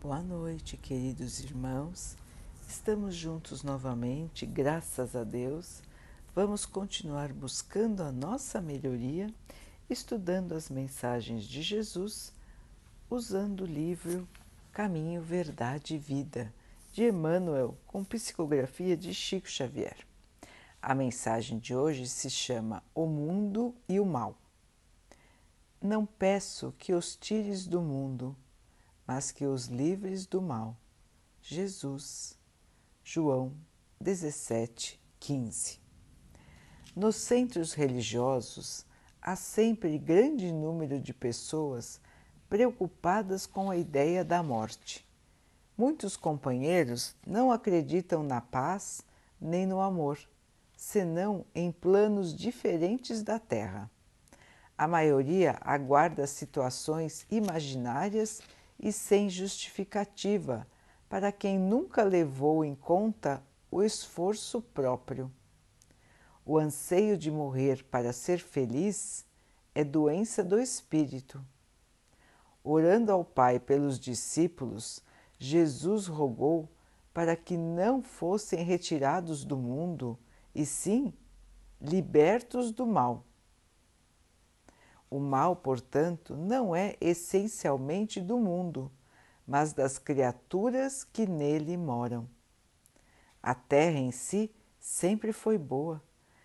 Boa noite, queridos irmãos. Estamos juntos novamente, graças a Deus. Vamos continuar buscando a nossa melhoria, estudando as mensagens de Jesus, usando o livro Caminho, Verdade e Vida, de Emmanuel, com psicografia de Chico Xavier. A mensagem de hoje se chama O Mundo e o Mal. Não peço que os tires do mundo mas que os livres do mal. Jesus, João 17, 15. Nos centros religiosos há sempre grande número de pessoas preocupadas com a ideia da morte. Muitos companheiros não acreditam na paz nem no amor, senão em planos diferentes da Terra. A maioria aguarda situações imaginárias e sem justificativa para quem nunca levou em conta o esforço próprio. O anseio de morrer para ser feliz é doença do espírito. Orando ao Pai pelos discípulos, Jesus rogou para que não fossem retirados do mundo, e sim libertos do mal. O mal, portanto, não é essencialmente do mundo, mas das criaturas que nele moram. A terra em si sempre foi boa.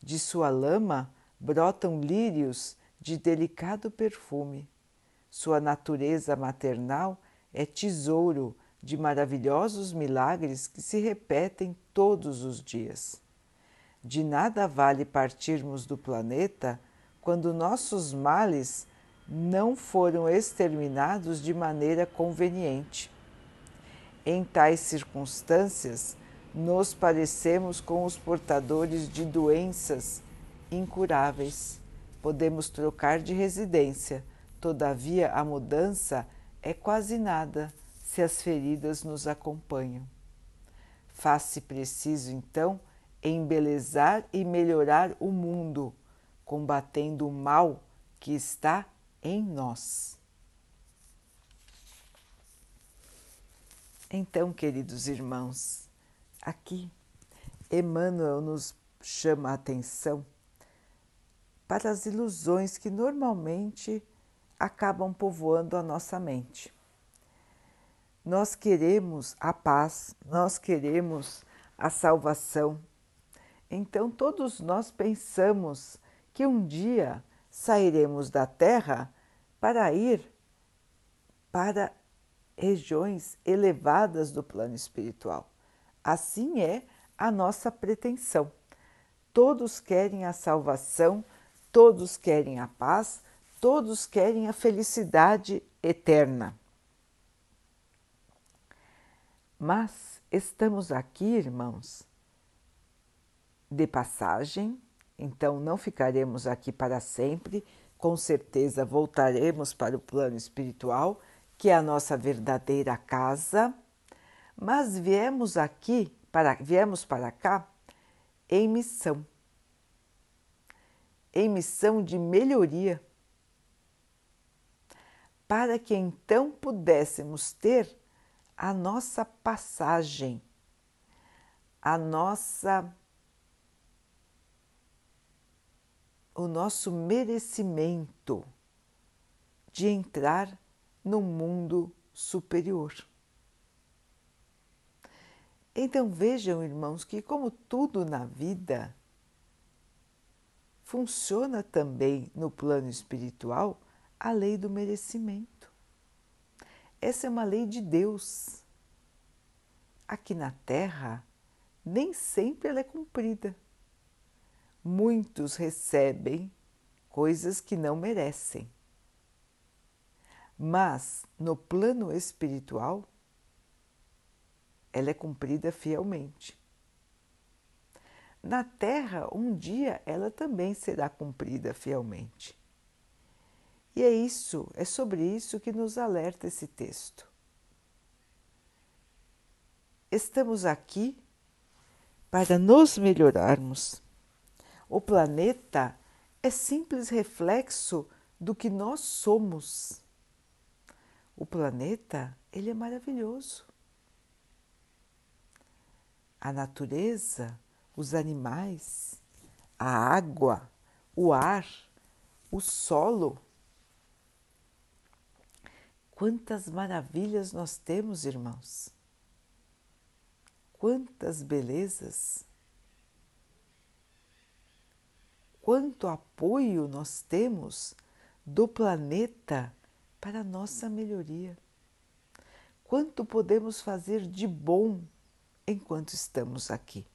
De sua lama brotam lírios de delicado perfume. Sua natureza maternal é tesouro de maravilhosos milagres que se repetem todos os dias. De nada vale partirmos do planeta quando nossos males não foram exterminados de maneira conveniente. Em tais circunstâncias, nos parecemos com os portadores de doenças incuráveis. Podemos trocar de residência, todavia a mudança é quase nada se as feridas nos acompanham. Faz-se preciso, então, embelezar e melhorar o mundo combatendo o mal que está em nós. Então, queridos irmãos, aqui Emmanuel nos chama a atenção para as ilusões que normalmente acabam povoando a nossa mente. Nós queremos a paz, nós queremos a salvação. Então, todos nós pensamos que um dia sairemos da Terra para ir para regiões elevadas do plano espiritual. Assim é a nossa pretensão. Todos querem a salvação, todos querem a paz, todos querem a felicidade eterna. Mas estamos aqui, irmãos, de passagem então não ficaremos aqui para sempre, com certeza voltaremos para o plano espiritual, que é a nossa verdadeira casa, mas viemos aqui, para, viemos para cá em missão. Em missão de melhoria, para que então pudéssemos ter a nossa passagem, a nossa o nosso merecimento de entrar no mundo superior. Então vejam, irmãos, que como tudo na vida funciona também no plano espiritual a lei do merecimento. Essa é uma lei de Deus. Aqui na Terra, nem sempre ela é cumprida muitos recebem coisas que não merecem. Mas no plano espiritual, ela é cumprida fielmente. Na Terra, um dia ela também será cumprida fielmente. E é isso, é sobre isso que nos alerta esse texto. Estamos aqui para nos melhorarmos o planeta é simples reflexo do que nós somos. O planeta ele é maravilhoso. A natureza, os animais, a água, o ar, o solo. Quantas maravilhas nós temos, irmãos! Quantas belezas! Quanto apoio nós temos do planeta para a nossa melhoria. Quanto podemos fazer de bom enquanto estamos aqui.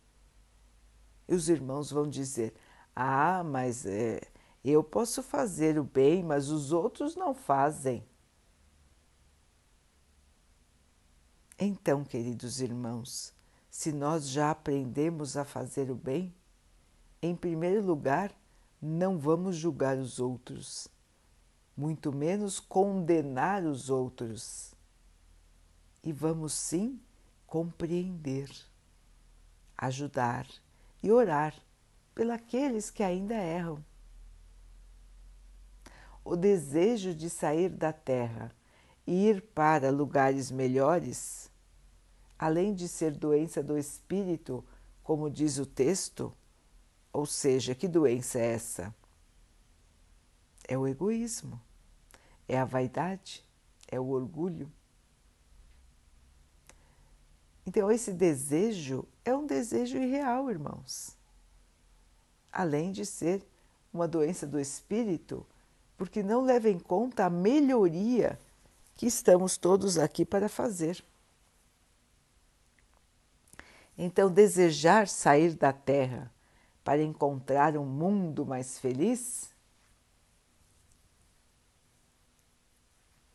E os irmãos vão dizer: Ah, mas é, eu posso fazer o bem, mas os outros não fazem. Então, queridos irmãos, se nós já aprendemos a fazer o bem, em primeiro lugar, não vamos julgar os outros, muito menos condenar os outros. E vamos sim compreender, ajudar e orar pelos que ainda erram. O desejo de sair da terra e ir para lugares melhores, além de ser doença do espírito, como diz o texto, ou seja, que doença é essa? É o egoísmo, é a vaidade, é o orgulho. Então, esse desejo é um desejo irreal, irmãos. Além de ser uma doença do espírito, porque não leva em conta a melhoria que estamos todos aqui para fazer. Então, desejar sair da Terra para encontrar um mundo mais feliz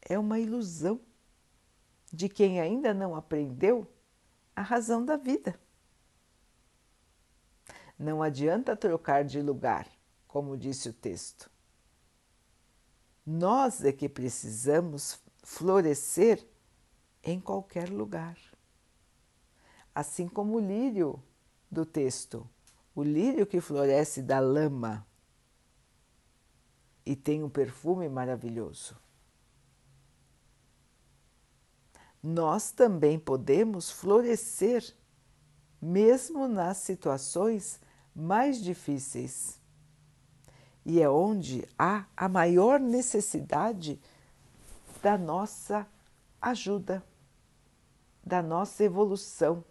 é uma ilusão de quem ainda não aprendeu a razão da vida. Não adianta trocar de lugar, como disse o texto. Nós é que precisamos florescer em qualquer lugar. Assim como o lírio do texto o lírio que floresce da lama e tem um perfume maravilhoso. Nós também podemos florescer mesmo nas situações mais difíceis. E é onde há a maior necessidade da nossa ajuda, da nossa evolução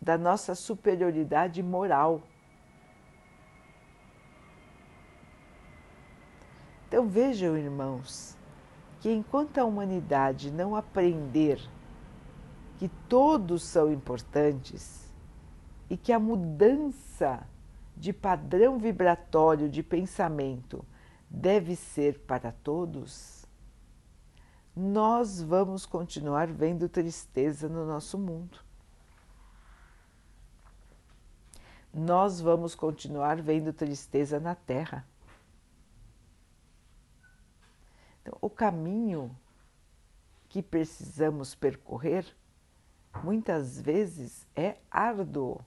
da nossa superioridade moral. Então vejam, irmãos, que enquanto a humanidade não aprender que todos são importantes e que a mudança de padrão vibratório de pensamento deve ser para todos, nós vamos continuar vendo tristeza no nosso mundo. Nós vamos continuar vendo tristeza na Terra. Então, o caminho que precisamos percorrer muitas vezes é árduo,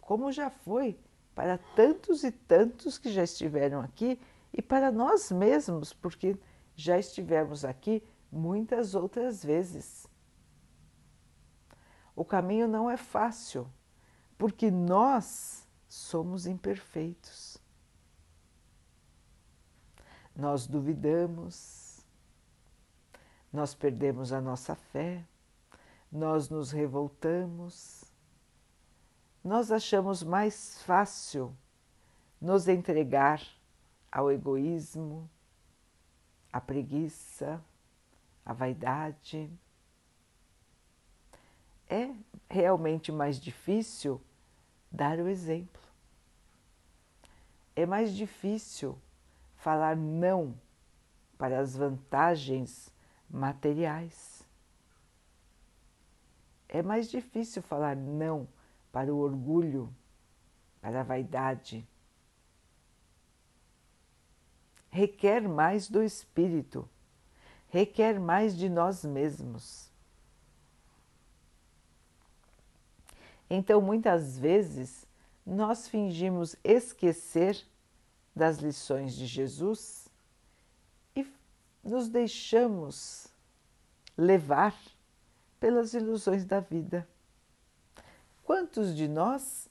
como já foi para tantos e tantos que já estiveram aqui e para nós mesmos, porque já estivemos aqui muitas outras vezes. O caminho não é fácil porque nós somos imperfeitos. Nós duvidamos, nós perdemos a nossa fé, nós nos revoltamos, nós achamos mais fácil nos entregar ao egoísmo, à preguiça, à vaidade. É realmente mais difícil dar o exemplo. É mais difícil falar não para as vantagens materiais. É mais difícil falar não para o orgulho, para a vaidade. Requer mais do espírito, requer mais de nós mesmos. Então, muitas vezes, nós fingimos esquecer das lições de Jesus e nos deixamos levar pelas ilusões da vida. Quantos de nós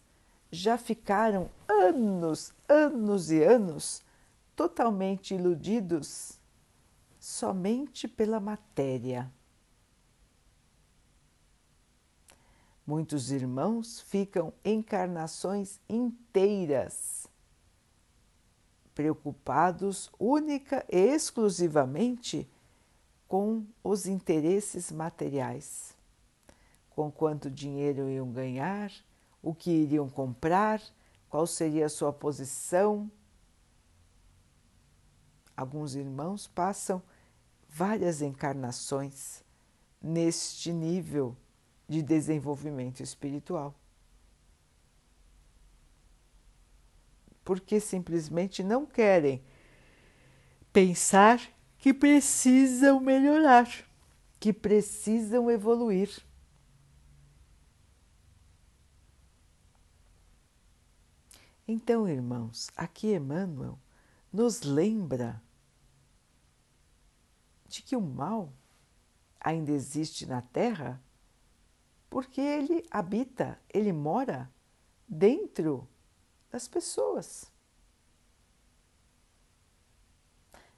já ficaram anos, anos e anos totalmente iludidos somente pela matéria? Muitos irmãos ficam encarnações inteiras preocupados única e exclusivamente com os interesses materiais, com quanto dinheiro iam ganhar, o que iriam comprar, qual seria a sua posição. Alguns irmãos passam várias encarnações neste nível de desenvolvimento espiritual. Porque simplesmente não querem pensar que precisam melhorar, que precisam evoluir. Então, irmãos, aqui Emmanuel nos lembra de que o mal ainda existe na Terra porque ele habita, ele mora dentro das pessoas,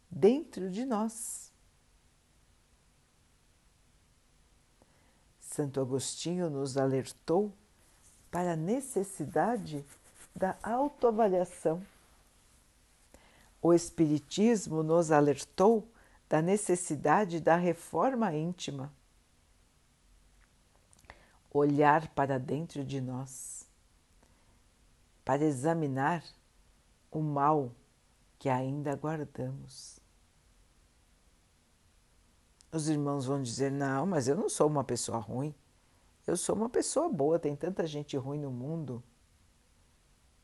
dentro de nós. Santo Agostinho nos alertou para a necessidade da autoavaliação. O Espiritismo nos alertou da necessidade da reforma íntima. Olhar para dentro de nós, para examinar o mal que ainda guardamos. Os irmãos vão dizer: não, mas eu não sou uma pessoa ruim. Eu sou uma pessoa boa, tem tanta gente ruim no mundo.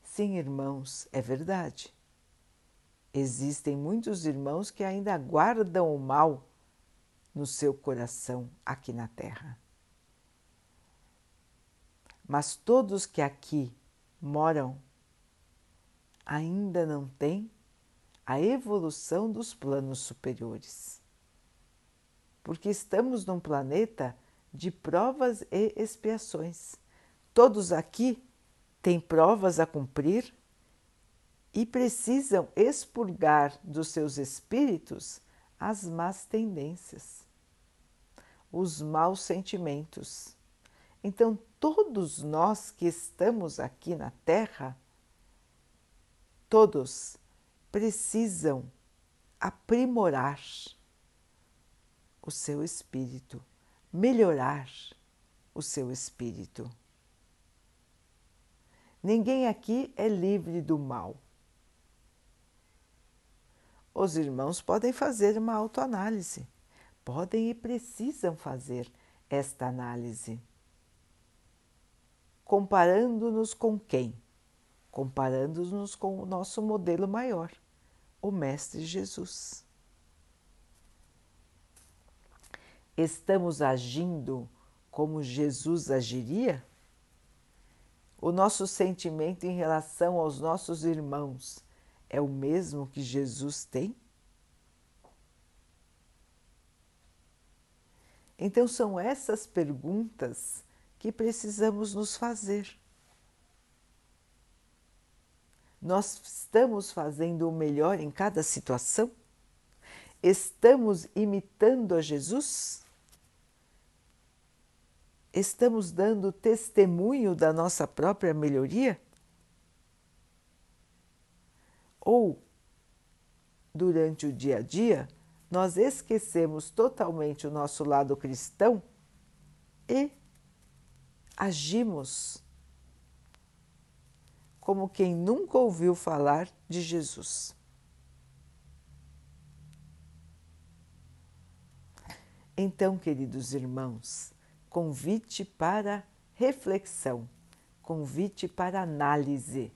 Sim, irmãos, é verdade. Existem muitos irmãos que ainda guardam o mal no seu coração aqui na Terra. Mas todos que aqui moram ainda não têm a evolução dos planos superiores. Porque estamos num planeta de provas e expiações. Todos aqui têm provas a cumprir e precisam expurgar dos seus espíritos as más tendências, os maus sentimentos. Então, todos nós que estamos aqui na Terra, todos precisam aprimorar o seu espírito, melhorar o seu espírito. Ninguém aqui é livre do mal. Os irmãos podem fazer uma autoanálise, podem e precisam fazer esta análise. Comparando-nos com quem? Comparando-nos com o nosso modelo maior, o Mestre Jesus. Estamos agindo como Jesus agiria? o nosso sentimento em relação aos nossos irmãos é o mesmo que Jesus tem? Então, são essas perguntas que precisamos nos fazer. Nós estamos fazendo o melhor em cada situação? Estamos imitando a Jesus? estamos dando testemunho da nossa própria melhoria? Ou, durante o dia a dia, nós esquecemos totalmente o nosso lado cristão e agimos como quem nunca ouviu falar de Jesus. Então, queridos irmãos, convite para reflexão, convite para análise.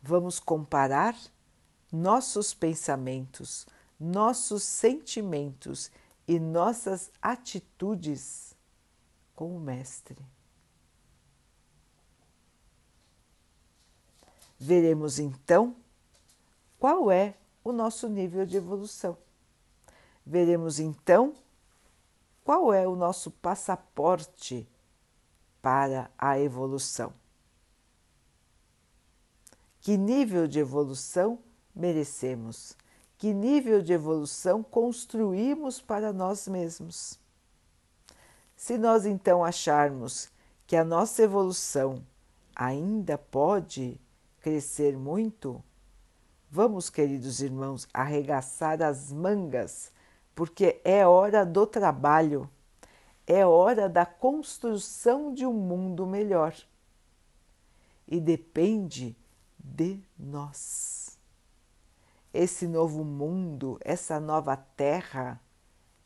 Vamos comparar nossos pensamentos, nossos sentimentos e nossas atitudes com o Mestre. Veremos então qual é o nosso nível de evolução. veremos então qual é o nosso passaporte para a evolução. Que nível de evolução merecemos? Que nível de evolução construímos para nós mesmos? Se nós então acharmos que a nossa evolução ainda pode crescer muito, vamos, queridos irmãos, arregaçar as mangas, porque é hora do trabalho, é hora da construção de um mundo melhor. E depende de nós. Esse novo mundo, essa nova terra,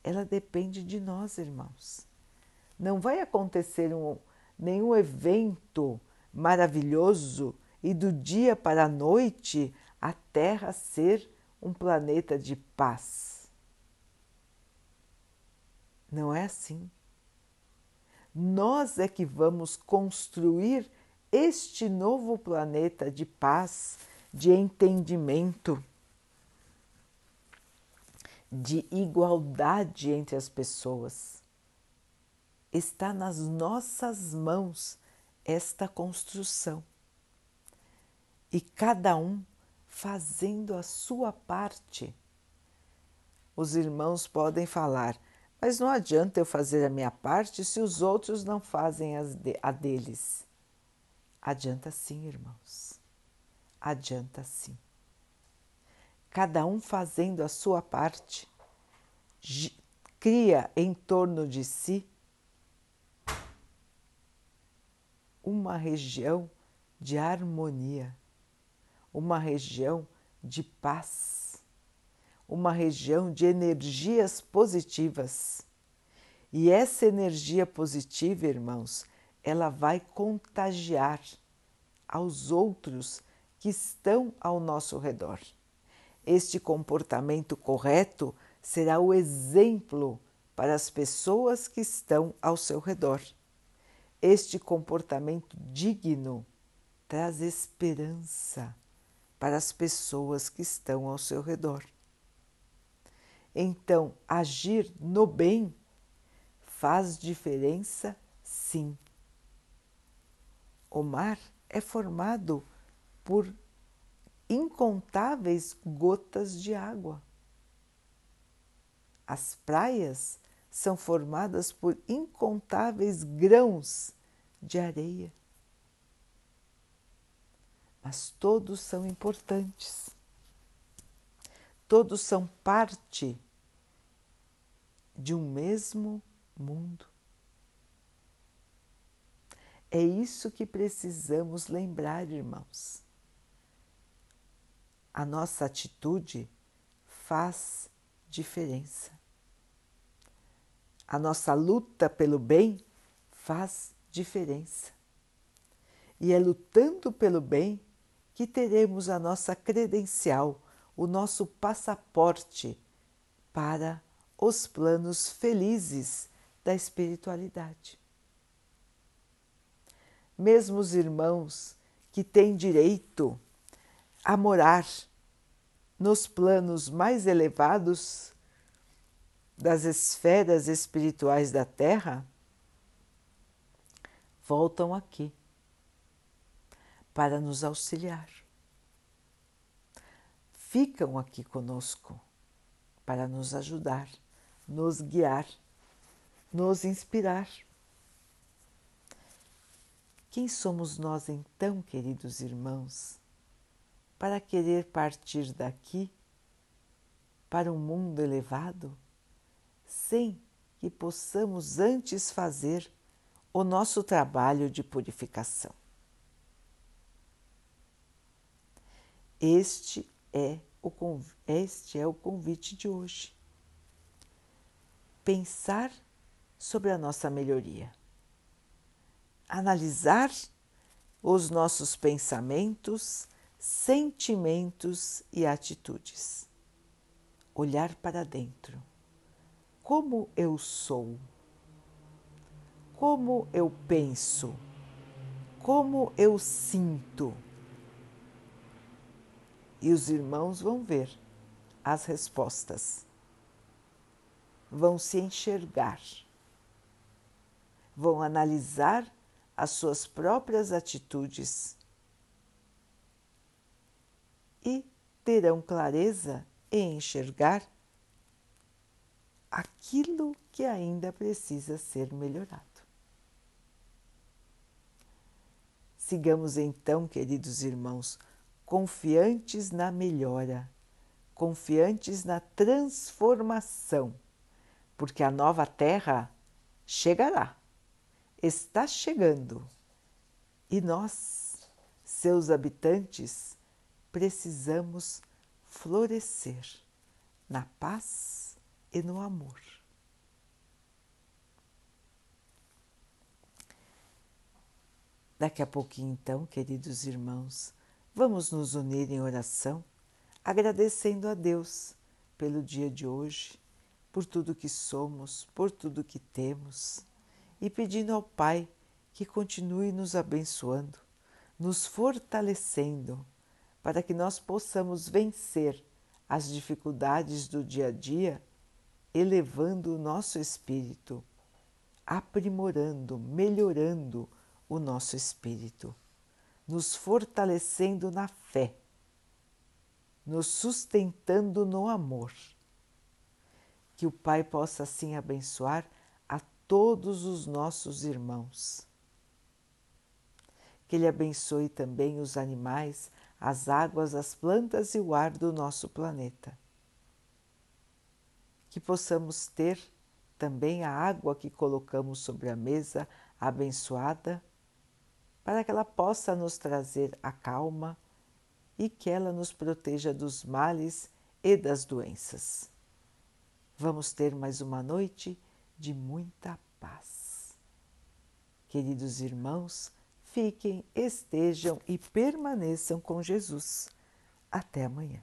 ela depende de nós, irmãos. Não vai acontecer um, nenhum evento maravilhoso e do dia para a noite a Terra ser um planeta de paz. Não é assim. Nós é que vamos construir este novo planeta de paz, de entendimento, de igualdade entre as pessoas está nas nossas mãos esta construção. E cada um fazendo a sua parte. Os irmãos podem falar, mas não adianta eu fazer a minha parte se os outros não fazem a deles. Adianta sim, irmãos. Adianta sim. Cada um fazendo a sua parte, cria em torno de si uma região de harmonia, uma região de paz, uma região de energias positivas. E essa energia positiva, irmãos, ela vai contagiar aos outros que estão ao nosso redor. Este comportamento correto será o exemplo para as pessoas que estão ao seu redor. Este comportamento digno traz esperança para as pessoas que estão ao seu redor. Então, agir no bem faz diferença, sim. O mar é formado por incontáveis gotas de água. As praias são formadas por incontáveis grãos de areia. Mas todos são importantes. Todos são parte de um mesmo mundo. É isso que precisamos lembrar, irmãos. A nossa atitude faz diferença. A nossa luta pelo bem faz diferença. E é lutando pelo bem que teremos a nossa credencial, o nosso passaporte para os planos felizes da espiritualidade. Mesmo os irmãos que têm direito a morar nos planos mais elevados das esferas espirituais da Terra voltam aqui para nos auxiliar. Ficam aqui conosco para nos ajudar, nos guiar, nos inspirar. Quem somos nós então, queridos irmãos, para querer partir daqui para um mundo elevado? Sem que possamos antes fazer o nosso trabalho de purificação. Este é o, este é o convite de hoje. Pensar sobre a nossa melhoria. Analisar os nossos pensamentos, sentimentos e atitudes. Olhar para dentro como eu sou, como eu penso, como eu sinto. E os irmãos vão ver as respostas. vão se enxergar, vão analisar as suas próprias atitudes e terão clareza em enxergar aquilo que ainda precisa ser melhorado. Sigamos então, queridos irmãos, confiantes na melhora, confiantes na transformação, porque a nova terra chegará, está chegando e nós, seus habitantes, precisamos florescer na paz e no amor. Daqui a pouquinho, então, queridos irmãos, vamos nos unir em oração, agradecendo a Deus pelo dia de hoje, por tudo que somos, por tudo que temos, e pedindo ao Pai que continue nos abençoando, nos fortalecendo, para que nós possamos vencer as dificuldades do dia a dia, elevando o nosso espírito, aprimorando, melhorando o nosso espírito, nos fortalecendo na fé, nos sustentando no amor. Que o Pai possa assim abençoar a todos os nossos irmãos. Que Ele abençoe também os animais, as águas, as plantas e o ar do nosso planeta. Que possamos ter também a água que colocamos sobre a mesa abençoada para que ela possa nos trazer a calma e que ela nos proteja dos males e das doenças. Vamos ter mais uma noite de muita paz. Queridos irmãos, fiquem, estejam e permaneçam com Jesus. Até amanhã.